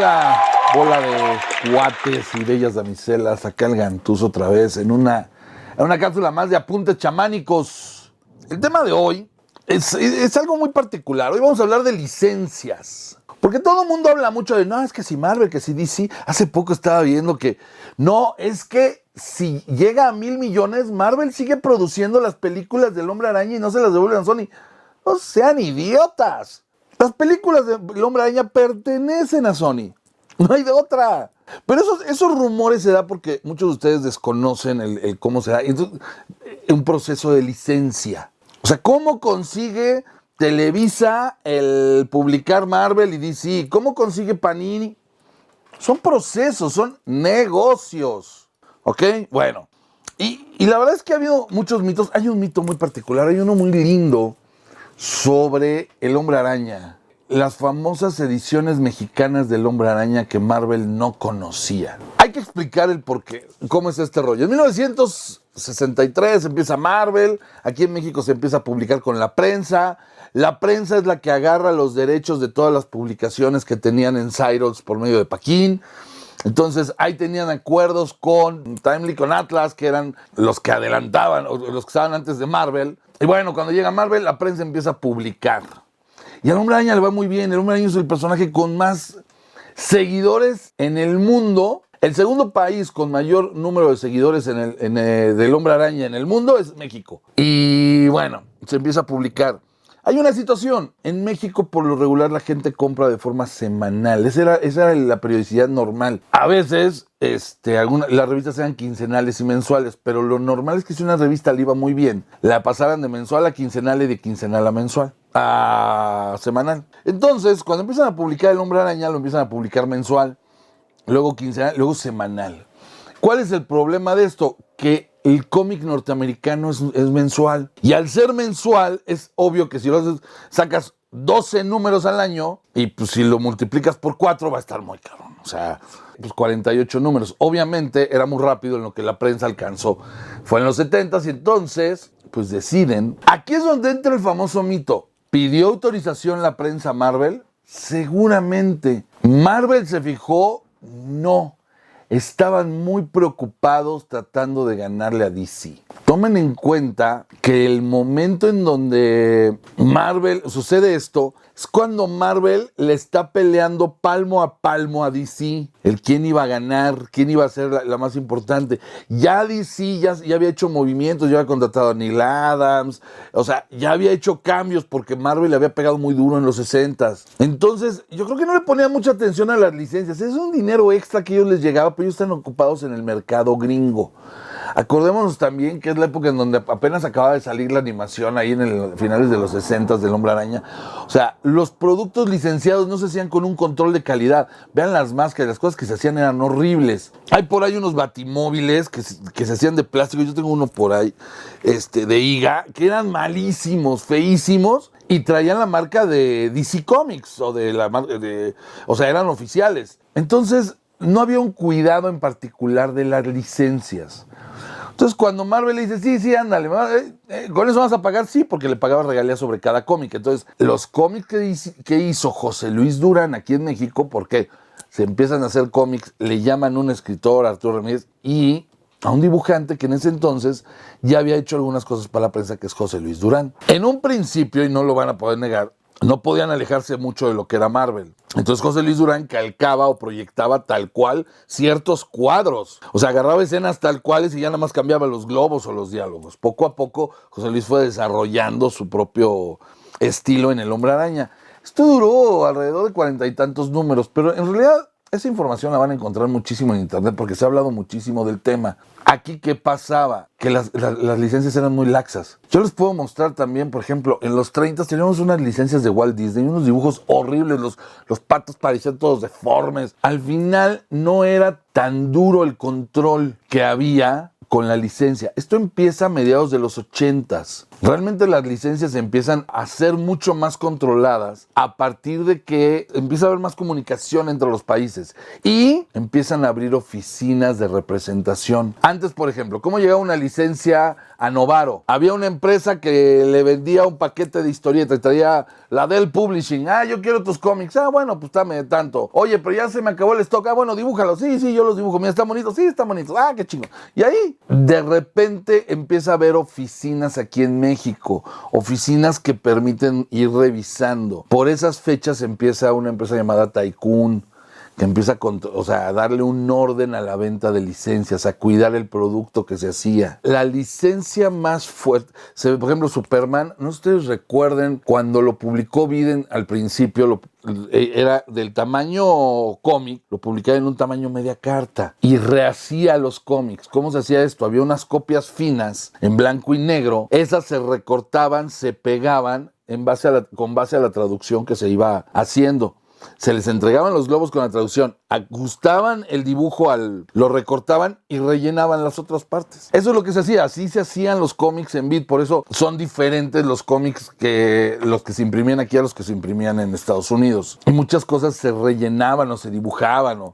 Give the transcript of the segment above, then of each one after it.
Hola, bola de cuates y bellas damiselas, acá el Gantuz otra vez en una, en una cápsula más de apuntes chamánicos. El tema de hoy es, es algo muy particular. Hoy vamos a hablar de licencias. Porque todo el mundo habla mucho de, no, es que si Marvel, que si DC. Hace poco estaba viendo que, no, es que si llega a mil millones, Marvel sigue produciendo las películas del Hombre Araña y no se las devuelven a Sony. No sean idiotas. Las películas del Hombre Araña pertenecen a Sony. No hay de otra. Pero esos, esos rumores se da porque muchos de ustedes desconocen el, cómo se da. Entonces, un proceso de licencia. O sea, ¿cómo consigue Televisa el publicar Marvel y DC? ¿Cómo consigue Panini? Son procesos, son negocios. ¿Ok? Bueno. Y, y, la verdad es que ha habido muchos mitos. Hay un mito muy particular, hay uno muy lindo sobre el hombre araña. Las famosas ediciones mexicanas del hombre araña que Marvel no conocía. Hay que explicar el por qué, cómo es este rollo. En 1963 empieza Marvel, aquí en México se empieza a publicar con la prensa. La prensa es la que agarra los derechos de todas las publicaciones que tenían en Cyrus por medio de Paquín. Entonces ahí tenían acuerdos con Timely, con Atlas, que eran los que adelantaban, o los que estaban antes de Marvel. Y bueno, cuando llega Marvel, la prensa empieza a publicar. Y al Hombre Araña le va muy bien. El Hombre Araña es el personaje con más seguidores en el mundo. El segundo país con mayor número de seguidores en el, del Hombre Araña en el mundo es México. Y bueno, se empieza a publicar. Hay una situación. En México, por lo regular, la gente compra de forma semanal. Esa era, la periodicidad normal. A veces, este, las revistas eran quincenales y mensuales, pero lo normal es que si una revista le iba muy bien, la pasaran de mensual a quincenal y de quincenal a mensual. A semanal. Entonces, cuando empiezan a publicar El Hombre Araña, lo empiezan a publicar mensual, luego quincenal, luego semanal. ¿Cuál es el problema de esto? Que el cómic norteamericano es, mensual. Y al ser mensual, es obvio que si lo haces, sacas 12 números al año y pues si lo multiplicas por 4 va a estar muy cabrón. O sea, pues 48 números. Obviamente era muy rápido en lo que la prensa alcanzó. Fue en los 70 y entonces, pues deciden. Aquí es donde entra el famoso mito. ¿Pidió autorización la prensa Marvel? Seguramente. ¿Marvel se fijó? No estaban muy preocupados tratando de ganarle a DC. Tomen en cuenta que el momento en donde Marvel sucede esto es cuando Marvel le está peleando palmo a palmo a DC, el quién iba a ganar, quién iba a ser la, más importante. Ya DC ya, ya, había hecho movimientos, ya había contratado a Neil Adams, o sea, ya había hecho cambios porque Marvel le había pegado muy duro en los 60 Entonces, yo creo que no le ponían mucha atención a las licencias. Es un dinero extra que ellos les llegaba, pero ellos están ocupados en el mercado gringo. Acordémonos también que es la época en donde apenas acaba de salir la animación ahí en el finales de los 60 del Hombre Araña. O sea, los productos licenciados no se hacían con un control de calidad. Vean las máscaras, las cosas que se hacían eran horribles. Hay por ahí unos batimóviles que, que se hacían de plástico. Yo tengo uno por ahí, este, de IGA, que eran malísimos, feísimos y traían la marca de DC Comics o de la de, o sea, eran oficiales. Entonces, no había un cuidado en particular de las licencias. Entonces, cuando Marvel le dice, sí, sí, ándale, eh, eh, con eso vas a pagar, sí, porque le pagaba regalías sobre cada cómic. Entonces, los cómics que, hizo José Luis Durán aquí en México, porque se empiezan a hacer cómics, le llaman un escritor, Arturo Ramírez, y a un dibujante que en ese entonces ya había hecho algunas cosas para la prensa, que es José Luis Durán. En un principio, y no lo van a poder negar, no podían alejarse mucho de lo que era Marvel. Entonces José Luis Durán calcaba o proyectaba tal cual ciertos cuadros. O sea, agarraba escenas tal cuales y ya nada más cambiaba los globos o los diálogos. Poco a poco José Luis fue desarrollando su propio estilo en El Hombre Araña. Esto duró alrededor de cuarenta y tantos números, pero en realidad esa información la van a encontrar muchísimo en internet porque se ha hablado muchísimo del tema. Aquí, ¿qué pasaba? Que las, licencias eran muy laxas. Yo les puedo mostrar también, por ejemplo, en los 30 teníamos unas licencias de Walt Disney, unos dibujos horribles, los, los patos parecían todos deformes. Al final no era tan duro el control que había con la licencia. Esto empieza a mediados de los 80s. Realmente las licencias empiezan a ser mucho más controladas a partir de que empieza a haber más comunicación entre los países y empiezan a abrir oficinas de representación. Antes, por ejemplo, ¿cómo llegaba una licencia a Novaro? Había una empresa que le vendía un paquete de historietas, traía la del publishing. Ah, yo quiero tus cómics. Ah, bueno, pues dame tanto. Oye, pero ya se me acabó el stock. Ah, bueno, dibújalo. Sí, sí, yo los dibujo. Mira, está bonito. Sí, está bonito. Ah, qué chingo. Y ahí, de repente, empieza a haber oficinas aquí en México México, oficinas que permiten ir revisando. Por esas fechas empieza una empresa llamada Tycoon, empieza a, darle un orden a la venta de licencias, a cuidar el producto que se hacía. La licencia más fuerte, se por ejemplo, Superman, no ustedes recuerden cuando lo publicó Biden al principio, eh, era del tamaño cómic, lo publicaba en un tamaño media carta y rehacía los cómics. ¿Cómo se hacía esto? Había unas copias finas en blanco y negro, esas se recortaban, se pegaban con base a la traducción que se iba haciendo. Se les entregaban los globos con la traducción ajustaban el dibujo al. lo recortaban y rellenaban las otras partes. Eso es lo que se hacía. Así se hacían los cómics en bit. Por eso son diferentes los cómics que los que se imprimían aquí a los que se imprimían en Estados Unidos. Y muchas cosas se rellenaban o se dibujaban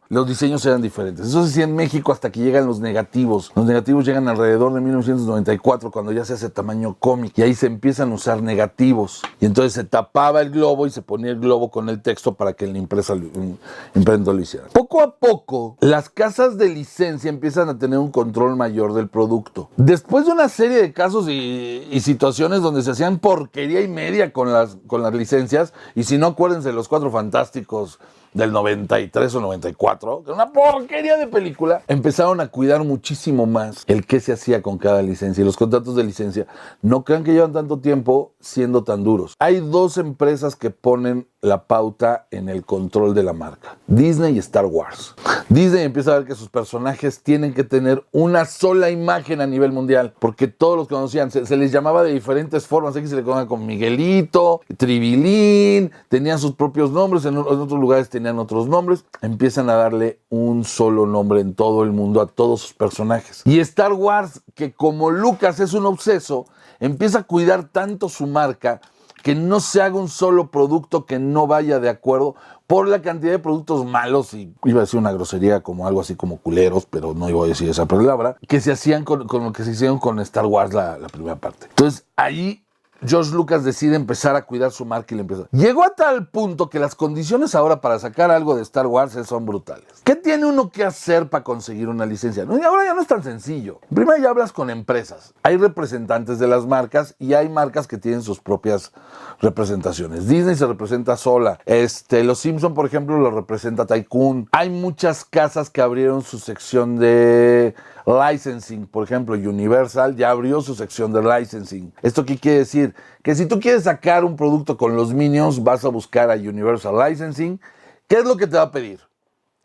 los diseños eran diferentes. Eso se hacía en México hasta que llegan los negativos. Los negativos llegan alrededor de 1994 cuando ya se hace tamaño cómic y ahí se empiezan a usar negativos. Y entonces se tapaba el globo y se ponía el globo con el texto para que la imprenta lo hiciera. Poco a poco, las casas de licencia empiezan a tener un control mayor del producto. Después de una serie de casos y, situaciones donde se hacían porquería y media con las, con las licencias, y si no, acuérdense, los cuatro fantásticos del 93 o 94, que era una porquería de película, empezaron a cuidar muchísimo más el qué se hacía con cada licencia. Y los contratos de licencia, no crean que llevan tanto tiempo siendo tan duros. Hay dos empresas que ponen la pauta en el control de la marca, Disney y Star Wars. Disney empieza a ver que sus personajes tienen que tener una sola imagen a nivel mundial, porque todos los conocían, se, les llamaba de diferentes formas, aquí se le conocía con Miguelito, Tribilín, tenían sus propios nombres, en, en otros lugares tenían otros nombres, empiezan a darle un solo nombre en todo el mundo a todos sus personajes. Y Star Wars, que como Lucas es un obseso, empieza a cuidar tanto su marca que no se haga un solo producto que no vaya de acuerdo por la cantidad de productos malos, y iba a decir una grosería como algo así como culeros, pero no iba a decir esa palabra, que se hacían con, lo que se hicieron con Star Wars la, la primera parte. Entonces, ahí George Lucas decide empezar a cuidar su marca y le empieza. Llegó a tal punto que las condiciones ahora para sacar algo de Star Wars son brutales. ¿Qué tiene uno que hacer para conseguir una licencia? No, y ahora ya no es tan sencillo. Primero ya hablas con empresas. Hay representantes de las marcas y hay marcas que tienen sus propias representaciones. Disney se representa sola. Este, los Simpson, por ejemplo, lo representa Tycoon. Hay muchas casas que abrieron su sección de licensing. Por ejemplo, Universal ya abrió su sección de licensing. ¿Esto qué quiere decir? Que si tú quieres sacar un producto con los Minions, vas a buscar a Universal Licensing. ¿Qué es lo que te va a pedir?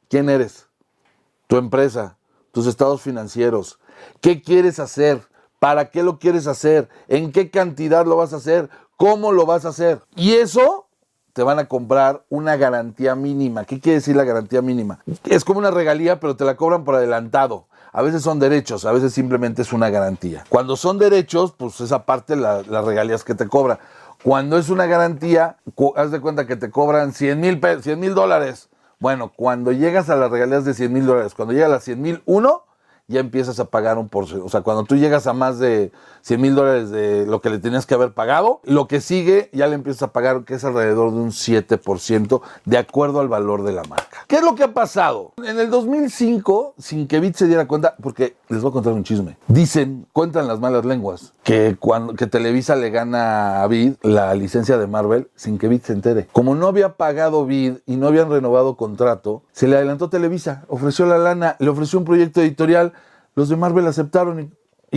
¿Quién eres? Tu empresa, tus estados financieros. ¿Qué quieres hacer? ¿Para qué lo quieres hacer? ¿En qué cantidad lo vas a hacer? ¿Cómo lo vas a hacer? Y eso te van a comprar una garantía mínima. ¿Qué quiere decir la garantía mínima? Es como una regalía, pero te la cobran por adelantado. A veces son derechos, a veces simplemente es una garantía. Cuando son derechos, pues esa parte la, las regalías que te cobran. Cuando es una garantía, haz de cuenta que te cobran 100 mil dólares. Bueno, cuando llegas a las regalías de 100 mil dólares, cuando llega a las 100 mil uno, ya empiezas a pagar un porcentaje. O sea, cuando tú llegas a más de 100 mil dólares de lo que le tenías que haber pagado, lo que sigue ya le empiezas a pagar, que es alrededor de un 7%, de acuerdo al valor de la marca. ¿Qué es lo que ha pasado? En el 2005, sin que Bit se diera cuenta, porque les voy a contar un chisme. Dicen, cuentan las malas lenguas, que cuando que Televisa le gana a Bid la licencia de Marvel sin que Bid se entere. Como no había pagado Bid y no habían renovado contrato, se le adelantó Televisa, ofreció la lana, le ofreció un proyecto editorial los de Marvel aceptaron y,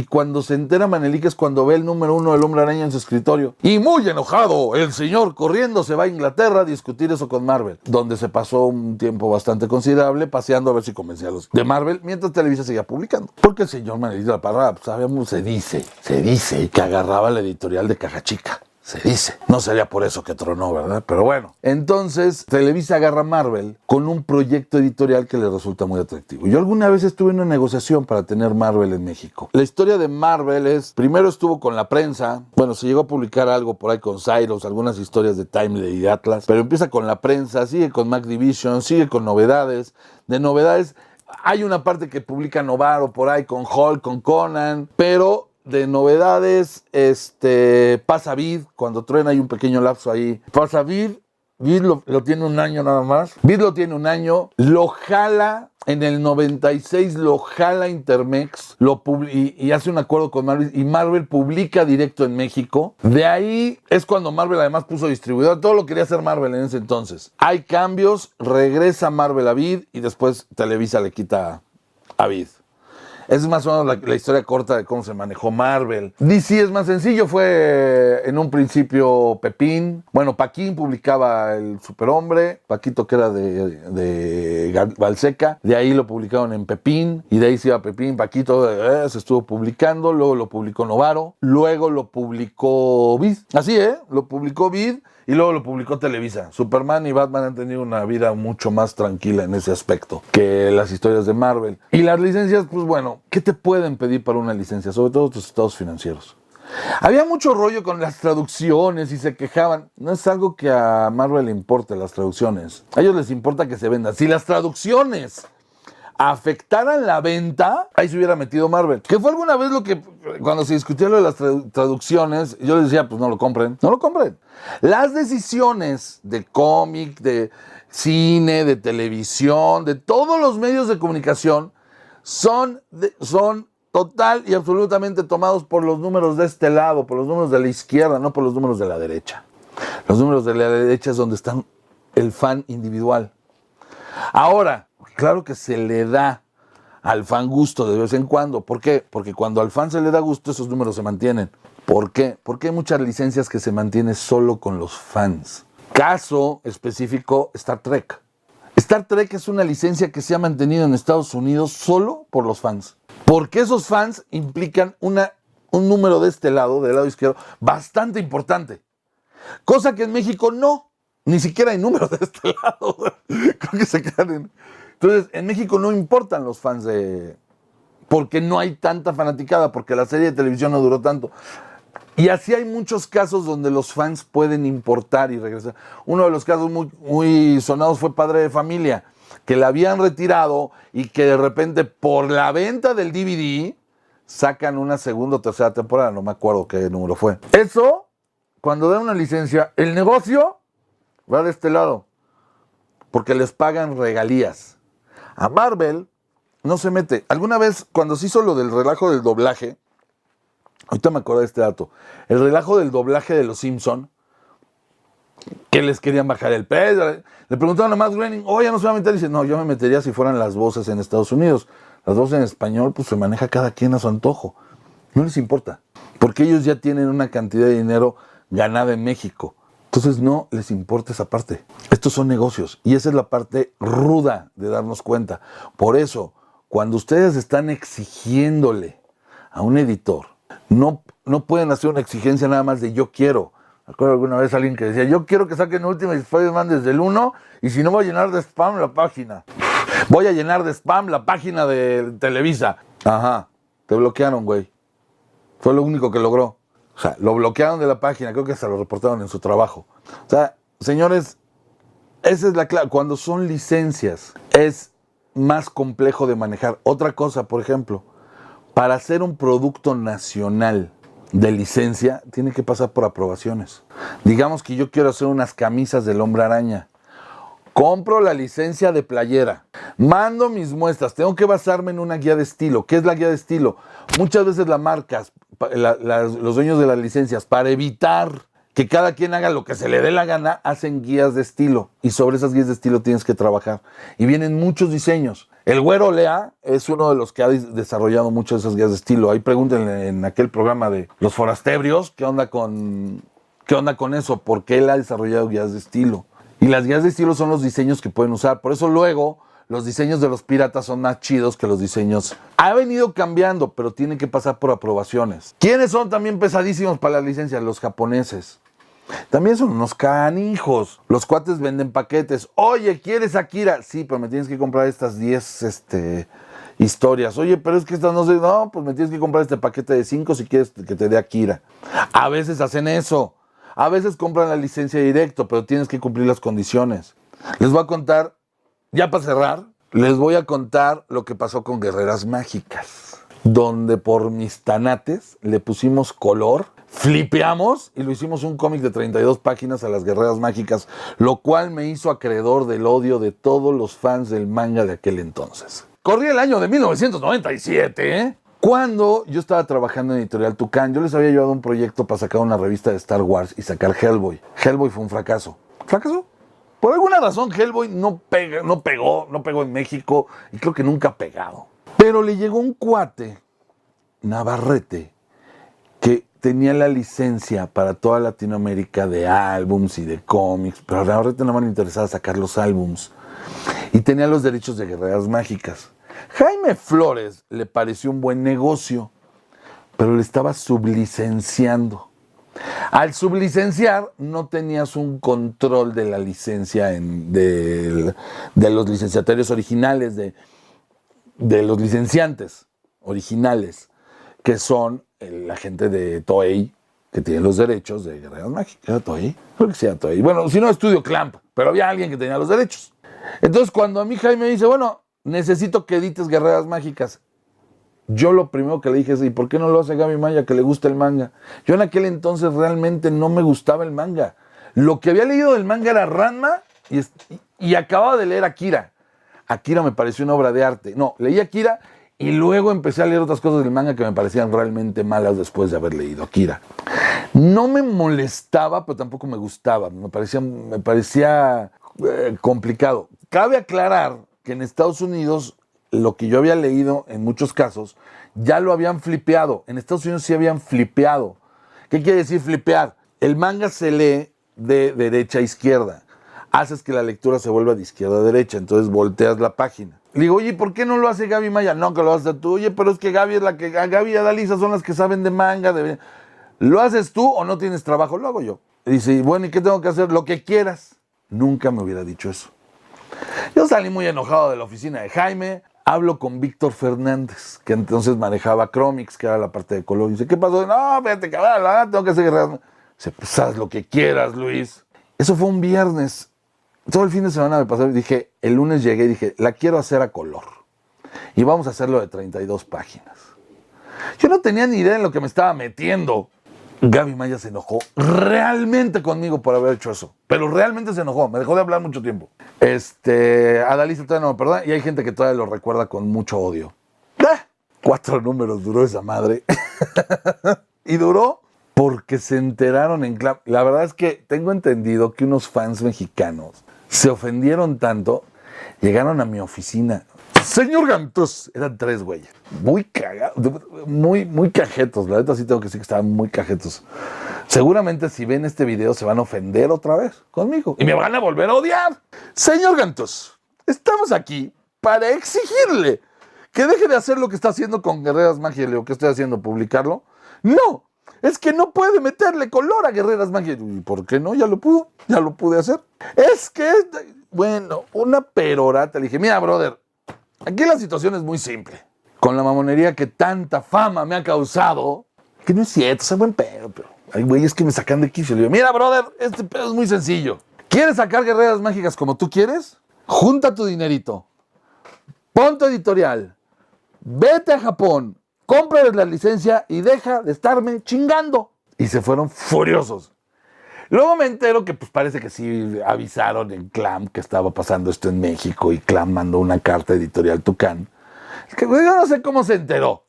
cuando se entera Manelik es cuando ve el número uno del hombre araña en su escritorio. Y muy enojado, el señor corriendo se va a Inglaterra a discutir eso con Marvel, donde se pasó un tiempo bastante considerable paseando a ver si convencía a los de Marvel, mientras Televisa seguía publicando. Porque el señor Manelik de la Parra, pues, sabemos, se dice, se dice que agarraba la editorial de Caja Chica Se dice. No sería por eso que tronó, ¿verdad? Pero bueno. Entonces, Televisa agarra a Marvel con un proyecto editorial que le resulta muy atractivo. Yo alguna vez estuve en una negociación para tener Marvel en México. La historia de Marvel es, primero estuvo con la prensa, bueno, se llegó a publicar algo por ahí con Cyrus, algunas historias de Timely y Atlas, pero empieza con la prensa, sigue con Mac Division, sigue con novedades. De novedades, hay una parte que publica Novaro por ahí con Hulk, con Conan, pero de novedades, este, pasa Vid, cuando truena hay un pequeño lapso ahí. Pasa Vid, Vid lo, tiene un año nada más. Vid lo tiene un año, lo jala, en el 96 lo jala Intermex lo y, y, hace un acuerdo con Marvel y Marvel publica directo en México. De ahí es cuando Marvel además puso distribuidor. Todo lo quería hacer Marvel en ese entonces. Hay cambios, regresa Marvel a Vid y después Televisa le quita a Vid. Es más o menos la, historia corta de cómo se manejó Marvel. DC es más sencillo, fue en un principio Pepín. Bueno, Paquín publicaba el Superhombre, Paquito que era de, de Balseca. De ahí lo publicaron en Pepín y de ahí se iba Pepín, Paquito eh, se estuvo publicando, luego lo publicó Novaro, luego lo publicó Vid. Así, ¿eh? Lo publicó Vid y luego lo publicó Televisa. Superman y Batman han tenido una vida mucho más tranquila en ese aspecto que las historias de Marvel. Y las licencias, pues bueno, ¿qué te pueden pedir para una licencia? Sobre todo tus estados financieros. Había mucho rollo con las traducciones y se quejaban. No es algo que a Marvel le importe las traducciones. A ellos les importa que se vendan. Si las traducciones afectaran la venta, ahí se hubiera metido Marvel. Que fue alguna vez lo que, cuando se discutió lo de las traducciones, yo les decía, pues no lo compren, no lo compren. Las decisiones de cómic, de cine, de televisión, de todos los medios de comunicación, son, son total y absolutamente tomados por los números de este lado, por los números de la izquierda, no por los números de la derecha. Los números de la derecha es donde están el fan individual. Ahora, Claro que se le da al fan gusto de vez en cuando. ¿Por qué? Porque cuando al fan se le da gusto, esos números se mantienen. ¿Por qué? Porque hay muchas licencias que se mantienen solo con los fans. Caso específico, Star Trek. Star Trek es una licencia que se ha mantenido en Estados Unidos solo por los fans. Porque esos fans implican un número de este lado, del lado izquierdo, bastante importante. Cosa que en México no. Ni siquiera hay número de este lado. Creo que se quedan entonces, en México no importan los fans de... porque no hay tanta fanaticada, porque la serie de televisión no duró tanto. Y así hay muchos casos donde los fans pueden importar y regresar. Uno de los casos muy, sonados fue Padre de Familia, que la habían retirado y que de repente por la venta del DVD sacan una segunda o tercera temporada, no me acuerdo qué número fue. Eso, cuando dan una licencia, el negocio va de este lado, porque les pagan regalías. A Marvel no se mete. Alguna vez, cuando se hizo lo del relajo del doblaje, ahorita me acuerdo de este dato, el relajo del doblaje de los Simpson, que les querían bajar el peso. Le preguntaron a Matt Groening, oye, no se va a meter. Y dice, no, yo me metería si fueran las voces en Estados Unidos. Las voces en español, pues se maneja cada quien a su antojo. No les importa, porque ellos ya tienen una cantidad de dinero ganada en México. Entonces no les importa esa parte. Estos son negocios y esa es la parte ruda de darnos cuenta. Por eso, cuando ustedes están exigiéndole a un editor, no, no pueden hacer una exigencia nada más de yo quiero. Recuerdo alguna vez alguien que decía, yo quiero que saquen Ultimate Spider-Man desde el 1 y si no voy a llenar de spam la página. Voy a llenar de spam la página de Televisa. Ajá, te bloquearon, güey. Fue lo único que logró. O sea, lo bloquearon de la página, creo que se lo reportaron en su trabajo. O sea, señores, esa es la clave. Cuando son licencias, es más complejo de manejar. Otra cosa, por ejemplo, para hacer un producto nacional de licencia, tiene que pasar por aprobaciones. Digamos que yo quiero hacer unas camisas del hombre araña. Compro la licencia de playera, mando mis muestras, tengo que basarme en una guía de estilo. ¿Qué es la guía de estilo? Muchas veces los dueños de las licencias, para evitar que cada quien haga lo que se le dé la gana, hacen guías de estilo. Y sobre esas guías de estilo tienes que trabajar. Y vienen muchos diseños. El güero Lea es uno de los que ha desarrollado muchas de esas guías de estilo. Ahí pregúntenle en aquel programa de los forastebrios, ¿qué onda con, qué onda con eso? ¿Por qué él ha desarrollado guías de estilo? Y las guías de estilo son los diseños que pueden usar. Por eso luego los diseños de los piratas son más chidos que los diseños. Ha venido cambiando, pero tiene que pasar por aprobaciones. ¿Quiénes son también pesadísimos para las licencias? Los japoneses. También son unos canijos. Los cuates venden paquetes. Oye, ¿quieres Akira? Sí, pero me tienes que comprar estas 10 este, historias. Oye, pero es que estas no sé. No, pues me tienes que comprar este paquete de 5 si quieres que te dé Akira. A veces hacen eso. A veces compran la licencia directo, pero tienes que cumplir las condiciones. Les voy a contar, ya para cerrar, les voy a contar lo que pasó con Guerreras Mágicas, donde por mis tanates le pusimos color, flipeamos y lo hicimos un cómic de 32 páginas a las Guerreras Mágicas, lo cual me hizo acreedor del odio de todos los fans del manga de aquel entonces. Corría el año de 1997, ¿eh? Cuando yo estaba trabajando en Editorial Tucán, yo les había llevado un proyecto para sacar una revista de Star Wars y sacar Hellboy. Hellboy fue un fracaso. ¿Fracaso? Por alguna razón Hellboy no, pega, no pegó, no pegó en México y creo que nunca ha pegado. Pero le llegó un cuate, Navarrete, que tenía la licencia para toda Latinoamérica de álbums y de cómics, pero a Navarrete no me interesaba sacar los álbums. Y tenía los derechos de Guerreras Mágicas. Jaime Flores le pareció un buen negocio, pero le estaba sublicenciando. Al sublicenciar no tenías un control de la licencia de, los licenciatarios originales, de, de, los licenciantes originales, que son la gente de Toei, que tiene los derechos de Guerreras Mágicas. ¿Era Toei? Creo que sea Toei. Bueno, si no, Estudio Clamp, pero había alguien que tenía los derechos. Entonces, cuando a mí Jaime me dice, bueno, necesito que edites Guerreras Mágicas. Yo lo primero que le dije es, ¿y por qué no lo hace Gaby Maya que le gusta el manga? Yo en aquel entonces realmente no me gustaba el manga. Lo que había leído del manga era Ranma y, y acababa de leer Akira. Akira me pareció una obra de arte. No, leí Akira y luego empecé a leer otras cosas del manga que me parecían realmente malas después de haber leído Akira. No me molestaba, pero tampoco me gustaba. Me parecía, me parecía eh, complicado. Cabe aclarar que en Estados Unidos lo que yo había leído en muchos casos ya lo habían flipeado. En Estados Unidos sí habían flipeado. ¿Qué quiere decir flipear? El manga se lee de derecha a izquierda. Haces que la lectura se vuelva de izquierda a derecha, entonces volteas la página. Le digo, oye, ¿por qué no lo hace Gaby Maya? No, que lo haces tú. Oye, pero es que Gaby es la que. Gaby y Adalisa son las que saben de manga. De... ¿Lo haces tú o no tienes trabajo? Lo hago yo. dice, bueno, ¿y qué tengo que hacer? Lo que quieras. Nunca me hubiera dicho eso. Yo salí muy enojado de la oficina de Jaime. Hablo con Víctor Fernández, que entonces manejaba Chromix, que era la parte de color. Y dice, ¿qué pasó? No, fíjate, cabrón, tengo que hacer Dice, pues haz lo que quieras, Luis. Eso fue un viernes. Todo el fin de semana me pasó y dije, el lunes llegué y dije, la quiero hacer a color. Y vamos a hacerlo de 32 páginas. Yo no tenía ni idea en lo que me estaba metiendo. Gaby Maya se enojó realmente conmigo por haber hecho eso. Pero realmente se enojó. Me dejó de hablar mucho tiempo. Este, Adalisa todavía no me perdona. Y hay gente que todavía lo recuerda con mucho odio. ¡Ah! Cuatro números duró esa madre. y duró porque se enteraron en La verdad es que tengo entendido que unos fans mexicanos se ofendieron tanto, llegaron a mi oficina. Señor Gantus, eran tres güeyes. Muy cagados, muy, muy cajetos. La verdad sí tengo que decir que estaban muy cajetos. Seguramente si ven este video se van a ofender otra vez conmigo y me van a volver a odiar. Señor Gantus, estamos aquí para exigirle que deje de hacer lo que está haciendo con Guerreras Magia lo que estoy haciendo, publicarlo. No, es que no puede meterle color a Guerreras Magia. ¿Y por qué no? Ya lo pudo, ya lo pude hacer. Es que, bueno, una perorata. Le dije, mira, brother, Aquí la situación es muy simple. Con la mamonería que tanta fama me ha causado, que no es cierto, es buen pedo, pero hay güeyes que me sacan de quicio. Le digo, mira, brother, este pedo es muy sencillo. ¿Quieres sacar guerreras mágicas como tú quieres? Junta tu dinerito, pon tu editorial, vete a Japón, cómprales la licencia y deja de estarme chingando. Y se fueron furiosos. Luego me entero que pues parece que sí avisaron en Clam que estaba pasando esto en México y Clam mandó una carta editorial Tucán. Es que yo no sé cómo se enteró.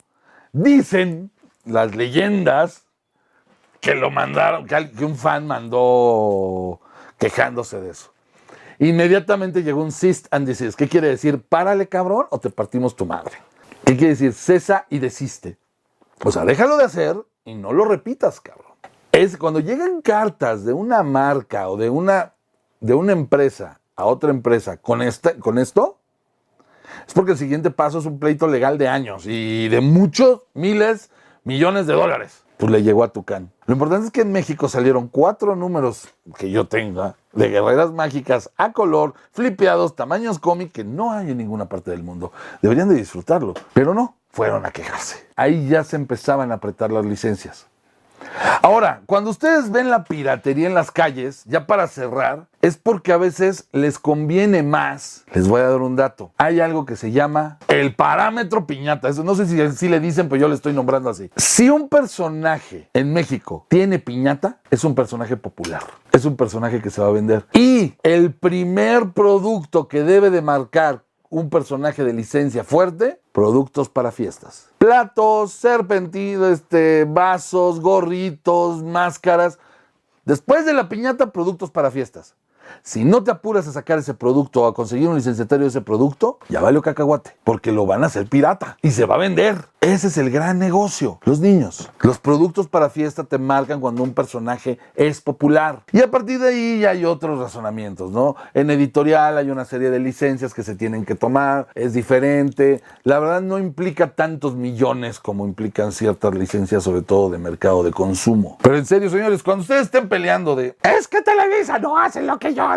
Dicen las leyendas que lo mandaron, que un fan mandó quejándose de eso. Inmediatamente llegó un cyst and desist. ¿Qué quiere decir? Párale, cabrón, o te partimos tu madre. ¿Qué quiere decir? Cesa y desiste. O sea, déjalo de hacer y no lo repitas, cabrón es cuando llegan cartas de una marca o de una, de una empresa a otra empresa con, este, con esto, es porque el siguiente paso es un pleito legal de años y de muchos, miles, millones de dólares. Pues le llegó a Tucán. Lo importante es que en México salieron cuatro números que yo tenga de guerreras mágicas a color, flipeados, tamaños cómic que no hay en ninguna parte del mundo. Deberían de disfrutarlo, pero no, fueron a quejarse. Ahí ya se empezaban a apretar las licencias. Ahora, cuando ustedes ven la piratería en las calles, ya para cerrar, es porque a veces les conviene más. Les voy a dar un dato. Hay algo que se llama el parámetro piñata. Eso no sé si, si le dicen, pero yo le estoy nombrando así. Si un personaje en México tiene piñata, es un personaje popular. Es un personaje que se va a vender. Y el primer producto que debe de marcar un personaje de licencia fuerte, productos para fiestas. Platos, serpentinos, este, vasos, gorritos, máscaras. Después de la piñata, productos para fiestas. Si no te apuras a sacar ese producto o a conseguir un licenciatario de ese producto, ya vale cacahuate, porque lo van a hacer pirata y se va a vender. Ese es el gran negocio. Los niños. Los productos para fiesta te marcan cuando un personaje es popular. Y a partir de ahí ya hay otros razonamientos, ¿no? En editorial hay una serie de licencias que se tienen que tomar, es diferente. La verdad no implica tantos millones como implican ciertas licencias, sobre todo de mercado de consumo. Pero en serio, señores, cuando ustedes estén peleando de, es que Televisa no hace lo que yo,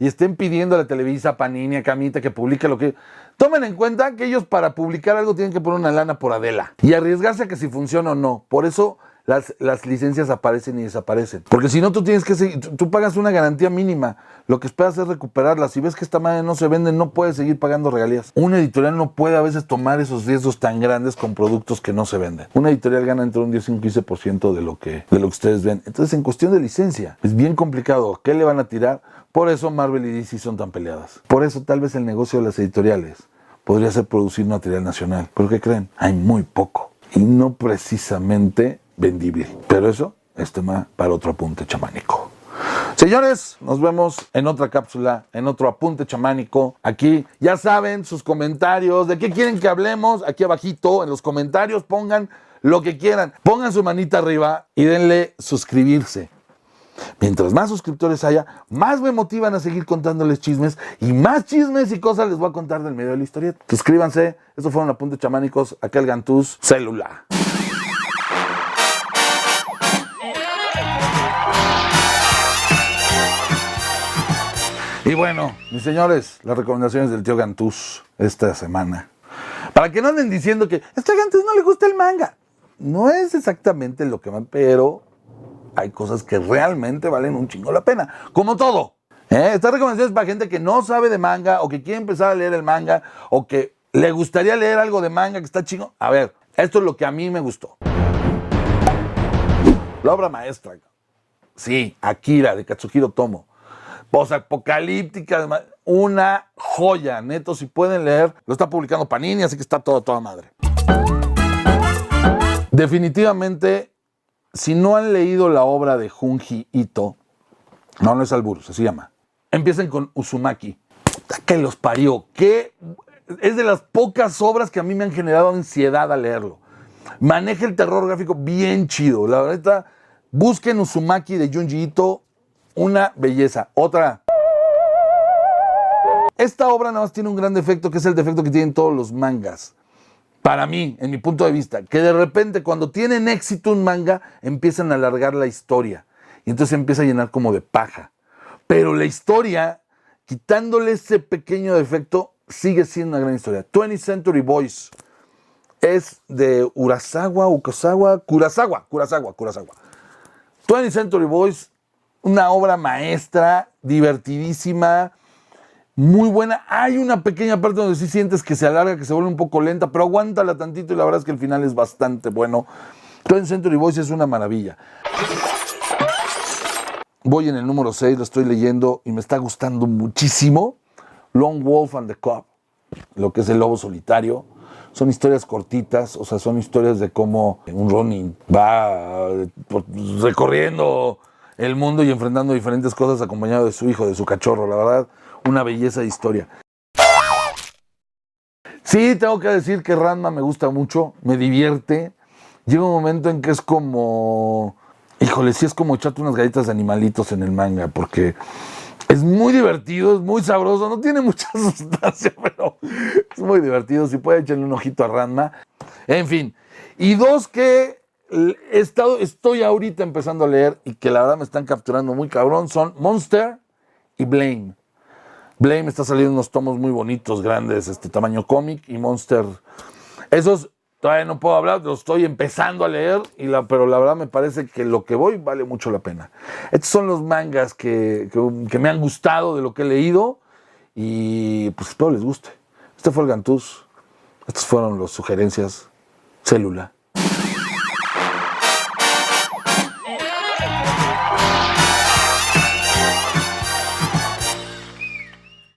y estén pidiendo a la Televisa, Panini, a Camita que publique lo que... Tomen en cuenta que ellos para publicar algo tienen que poner una lana por Adela y arriesgarse a que si funciona o no. Por eso las, las, licencias aparecen y desaparecen. Porque si no, tú tienes que seguir, tú pagas una garantía mínima. Lo que esperas es recuperarla. Si ves que esta madre no se vende, no puedes seguir pagando regalías. Una editorial no puede a veces tomar esos riesgos tan grandes con productos que no se venden. Una editorial gana entre un 10 y un 15% de lo, que, de lo que ustedes ven. Entonces, en cuestión de licencia, es bien complicado. ¿Qué le van a tirar? Por eso Marvel y DC son tan peleadas. Por eso tal vez el negocio de las editoriales podría ser producir material nacional. ¿Pero qué creen? Hay muy poco. Y no precisamente vendible. Pero eso es tema para otro apunte chamánico. Señores, nos vemos en otra cápsula, en otro apunte chamánico. Aquí ya saben sus comentarios, de qué quieren que hablemos. Aquí abajito en los comentarios pongan lo que quieran. Pongan su manita arriba y denle suscribirse. Mientras más suscriptores haya, más me motivan a seguir contándoles chismes y más chismes y cosas les voy a contar del medio de la historia. Suscríbanse. Estos fueron apuntes chamánicos. Aquel Gantús, célula. Y bueno, mis señores, las recomendaciones del tío Gantús esta semana. Para que no anden diciendo que a este Gantús no le gusta el manga. No es exactamente lo que van, pero hay cosas que realmente valen un chingo la pena. Como todo. ¿eh? Estas recomendaciones para gente que no sabe de manga o que quiere empezar a leer el manga o que le gustaría leer algo de manga que está chingo. A ver, esto es lo que a mí me gustó. La obra maestra. Sí, Akira de Katsuhiro Tomo posapocalíptica, una joya, neto, si pueden leer, lo está publicando Panini, así que está todo, toda madre. Definitivamente, si no han leído la obra de Junji Ito, no, no es Albur, se llama. Empiecen con Uzumaki. Que los parió. Que es de las pocas obras que a mí me han generado ansiedad al leerlo. Maneja el terror gráfico bien chido. La verdad, busquen Uzumaki de Junji Ito una belleza. Otra. Esta obra nada más tiene un gran defecto, que es el defecto que tienen todos los mangas. Para mí, en mi punto de vista, que de repente cuando tienen éxito un manga, empiezan a alargar la historia. Y entonces empieza a llenar como de paja. Pero la historia, quitándole ese pequeño defecto, sigue siendo una gran historia. 20th Century Boys es de Urasawa, Ukasawa, Kurosawa, Kurosawa, Kurosawa. 20th Century Boys una obra maestra, divertidísima, muy buena. Hay una pequeña parte donde sí sientes que se alarga, que se vuelve un poco lenta, pero aguántala tantito y la verdad es que el final es bastante bueno. en Century Boys es una maravilla. Voy en el número 6, lo estoy leyendo y me está gustando muchísimo. Long Wolf and the Cub, lo que es el lobo solitario. Son historias cortitas, o sea, son historias de cómo un running va eh, recorriendo el mundo y enfrentando diferentes cosas acompañado de su hijo, de su cachorro. La verdad, una belleza de historia. Sí, tengo que decir que Ranma me gusta mucho, me divierte. Llega un momento en que es como, híjole, sí es como echarte unas galletas de animalitos en el manga, porque es muy divertido, es muy sabroso, no tiene mucha sustancia, pero es muy divertido. Si puede echarle un ojito a Ranma. En fin, Y dos que he estado, estoy ahorita empezando a leer y que la verdad me están capturando muy cabrón son Monster y Blame. Blame está saliendo unos tomos muy bonitos, grandes, este tamaño cómic y Monster. Esos todavía no puedo hablar, los estoy empezando a leer, y la, pero la verdad me parece que lo que voy vale mucho la pena. Estos son los mangas que, que me han gustado de lo que he leído y pues espero les guste. Este fue el Gantús. Estas fueron las sugerencias. Célula.